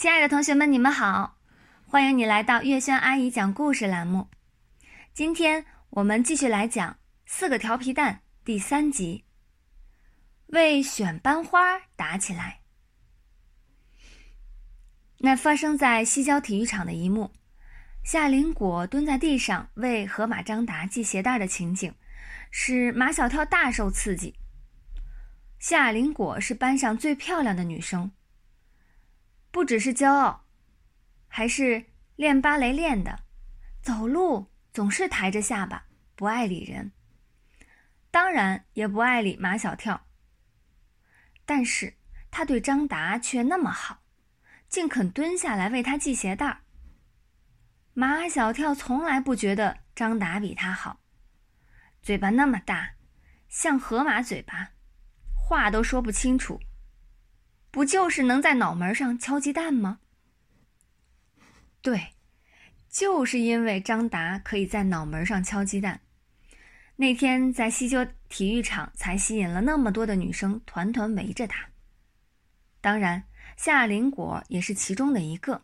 亲爱的同学们，你们好，欢迎你来到月轩阿姨讲故事栏目。今天我们继续来讲《四个调皮蛋》第三集，为选班花打起来。那发生在西郊体育场的一幕，夏林果蹲在地上为河马张达系鞋带的情景，使马小跳大受刺激。夏林果是班上最漂亮的女生。不只是骄傲，还是练芭蕾练的，走路总是抬着下巴，不爱理人。当然也不爱理马小跳。但是他对张达却那么好，竟肯蹲下来为他系鞋带儿。马小跳从来不觉得张达比他好，嘴巴那么大，像河马嘴巴，话都说不清楚。不就是能在脑门上敲鸡蛋吗？对，就是因为张达可以在脑门上敲鸡蛋，那天在西郊体育场才吸引了那么多的女生团团围着他。当然，夏林果也是其中的一个。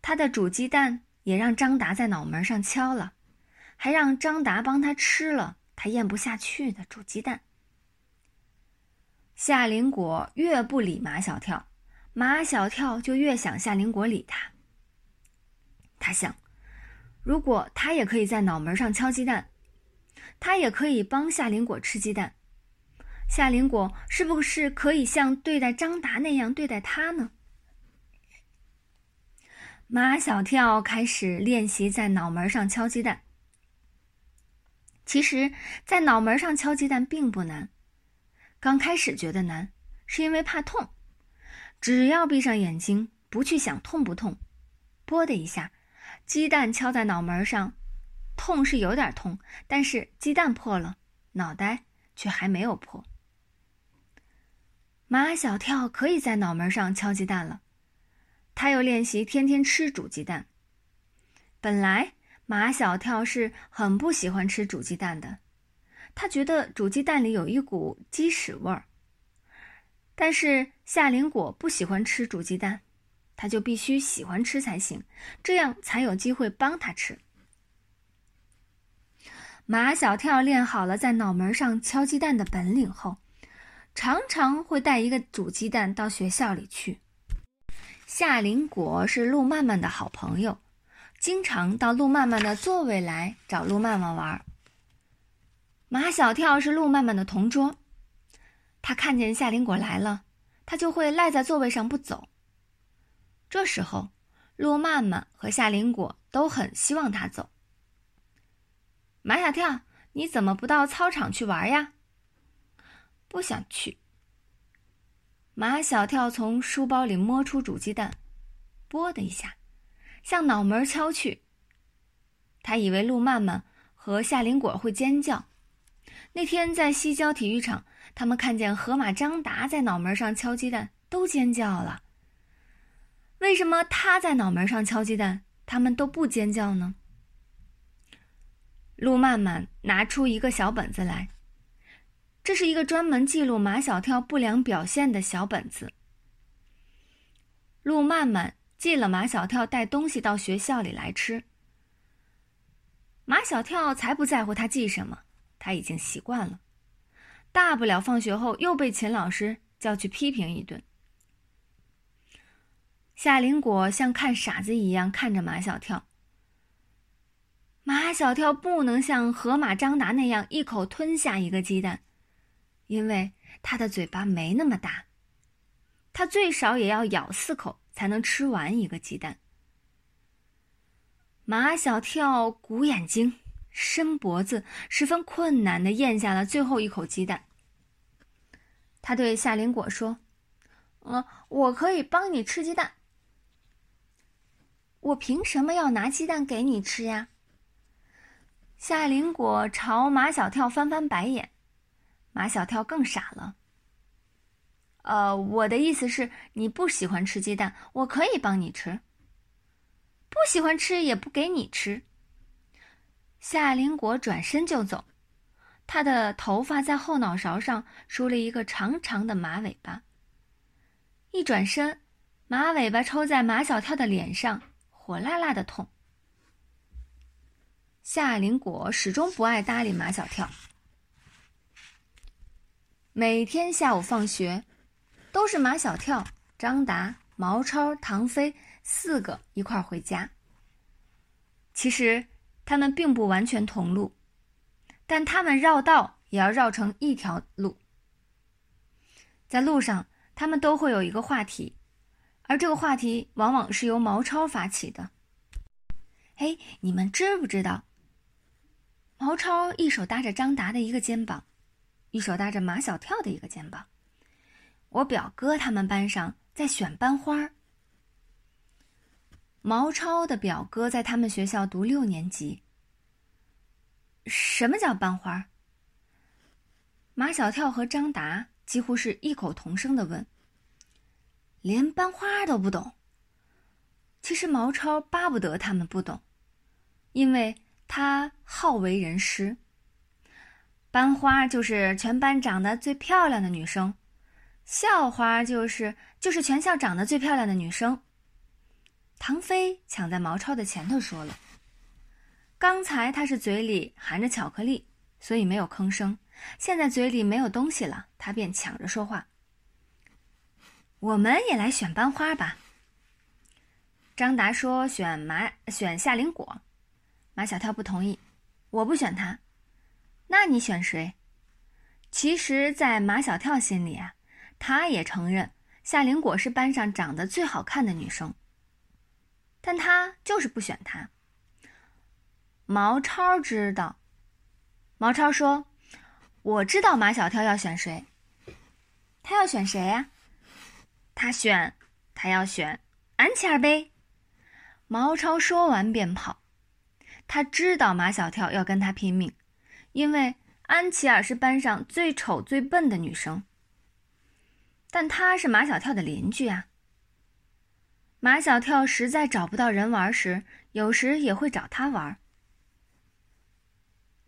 他的煮鸡蛋也让张达在脑门上敲了，还让张达帮他吃了他咽不下去的煮鸡蛋。夏林果越不理马小跳，马小跳就越想夏林果理他。他想，如果他也可以在脑门上敲鸡蛋，他也可以帮夏林果吃鸡蛋，夏林果是不是可以像对待张达那样对待他呢？马小跳开始练习在脑门上敲鸡蛋。其实，在脑门上敲鸡蛋并不难。刚开始觉得难，是因为怕痛。只要闭上眼睛，不去想痛不痛，啵的一下，鸡蛋敲在脑门上，痛是有点痛，但是鸡蛋破了，脑袋却还没有破。马小跳可以在脑门上敲鸡蛋了，他又练习天天吃煮鸡蛋。本来马小跳是很不喜欢吃煮鸡蛋的。他觉得煮鸡蛋里有一股鸡屎味儿，但是夏林果不喜欢吃煮鸡蛋，他就必须喜欢吃才行，这样才有机会帮他吃。马小跳练好了在脑门上敲鸡蛋的本领后，常常会带一个煮鸡蛋到学校里去。夏林果是陆曼曼的好朋友，经常到陆曼曼的座位来找陆曼曼玩。马小跳是陆曼曼的同桌，他看见夏林果来了，他就会赖在座位上不走。这时候，陆曼曼和夏林果都很希望他走。马小跳，你怎么不到操场去玩呀？不想去。马小跳从书包里摸出煮鸡蛋，啵的一下，向脑门敲去。他以为陆曼曼和夏林果会尖叫。那天在西郊体育场，他们看见河马张达在脑门上敲鸡蛋，都尖叫了。为什么他在脑门上敲鸡蛋，他们都不尖叫呢？陆曼曼拿出一个小本子来，这是一个专门记录马小跳不良表现的小本子。陆曼曼记了马小跳带东西到学校里来吃，马小跳才不在乎他记什么。他已经习惯了，大不了放学后又被秦老师叫去批评一顿。夏林果像看傻子一样看着马小跳。马小跳不能像河马张达那样一口吞下一个鸡蛋，因为他的嘴巴没那么大，他最少也要咬四口才能吃完一个鸡蛋。马小跳鼓眼睛。伸脖子，十分困难的咽下了最后一口鸡蛋。他对夏林果说：“嗯，我可以帮你吃鸡蛋。我凭什么要拿鸡蛋给你吃呀？”夏林果朝马小跳翻翻白眼，马小跳更傻了。呃，我的意思是你不喜欢吃鸡蛋，我可以帮你吃。不喜欢吃也不给你吃。夏林果转身就走，他的头发在后脑勺上梳了一个长长的马尾巴。一转身，马尾巴抽在马小跳的脸上，火辣辣的痛。夏林果始终不爱搭理马小跳，每天下午放学，都是马小跳、张达、毛超、唐飞四个一块回家。其实他们并不完全同路，但他们绕道也要绕成一条路。在路上，他们都会有一个话题，而这个话题往往是由毛超发起的。哎，你们知不知道？毛超一手搭着张达的一个肩膀，一手搭着马小跳的一个肩膀。我表哥他们班上在选班花儿。毛超的表哥在他们学校读六年级。什么叫班花？马小跳和张达。几乎是异口同声的问：“连班花都不懂。”其实毛超巴不得他们不懂，因为他好为人师。班花就是全班长得最漂亮的女生，校花就是就是全校长得最漂亮的女生。唐飞抢在毛超的前头说了：“刚才他是嘴里含着巧克力，所以没有吭声。”现在嘴里没有东西了，他便抢着说话。我们也来选班花吧。张达说：“选马，选夏林果。”马小跳不同意：“我不选他。”那你选谁？其实，在马小跳心里啊，他也承认夏林果是班上长得最好看的女生，但他就是不选他。毛超知道，毛超说。我知道马小跳要选谁，他要选谁呀？他选，他要选安琪儿呗。毛超说完便跑。他知道马小跳要跟他拼命，因为安琪儿是班上最丑最笨的女生。但他是马小跳的邻居啊。马小跳实在找不到人玩时，有时也会找他玩。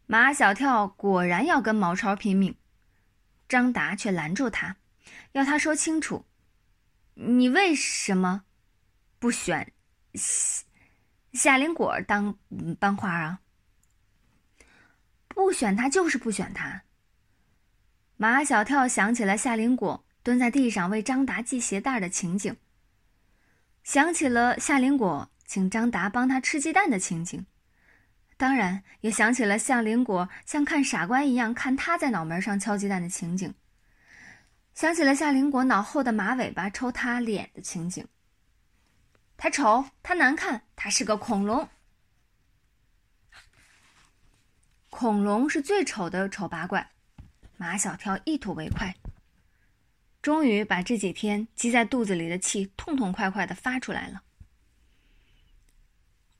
马小跳果然要跟毛超拼命，张达却拦住他，要他说清楚：“你为什么不选夏夏林果当班花啊？不选他就是不选他。”马小跳想起了夏林果蹲在地上为张达系鞋带的情景，想起了夏林果请张达帮他吃鸡蛋的情景。当然，也想起了夏林果像看傻瓜一样看他在脑门上敲鸡蛋的情景，想起了夏林果脑后的马尾巴抽他脸的情景。他丑，他难看，他是个恐龙。恐龙是最丑的丑八怪。马小跳一吐为快，终于把这几天积在肚子里的气痛痛快快的发出来了。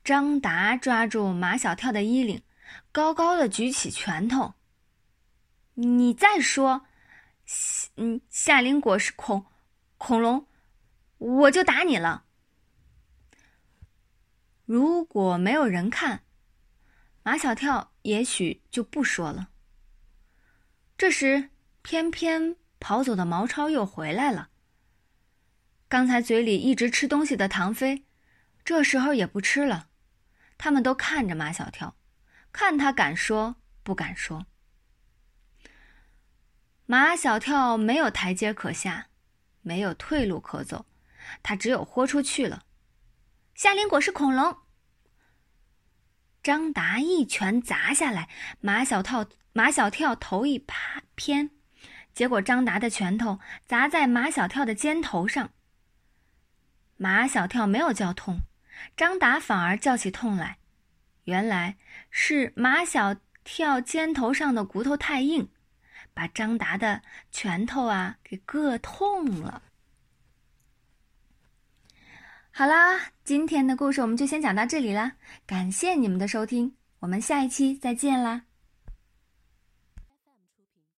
张达抓住马小跳的衣领，高高的举起拳头。你再说，嗯，夏林果是恐恐龙，我就打你了。如果没有人看，马小跳也许就不说了。这时，偏偏跑走的毛超又回来了。刚才嘴里一直吃东西的唐飞，这时候也不吃了。他们都看着马小跳，看他敢说不敢说。马小跳没有台阶可下，没有退路可走，他只有豁出去了。夏林果是恐龙。张达一拳砸下来，马小跳马小跳头一趴偏，结果张达的拳头砸在马小跳的肩头上。马小跳没有叫痛。张达反而叫起痛来，原来是马小跳肩头上的骨头太硬，把张达的拳头啊给硌痛了。好啦，今天的故事我们就先讲到这里啦，感谢你们的收听，我们下一期再见啦。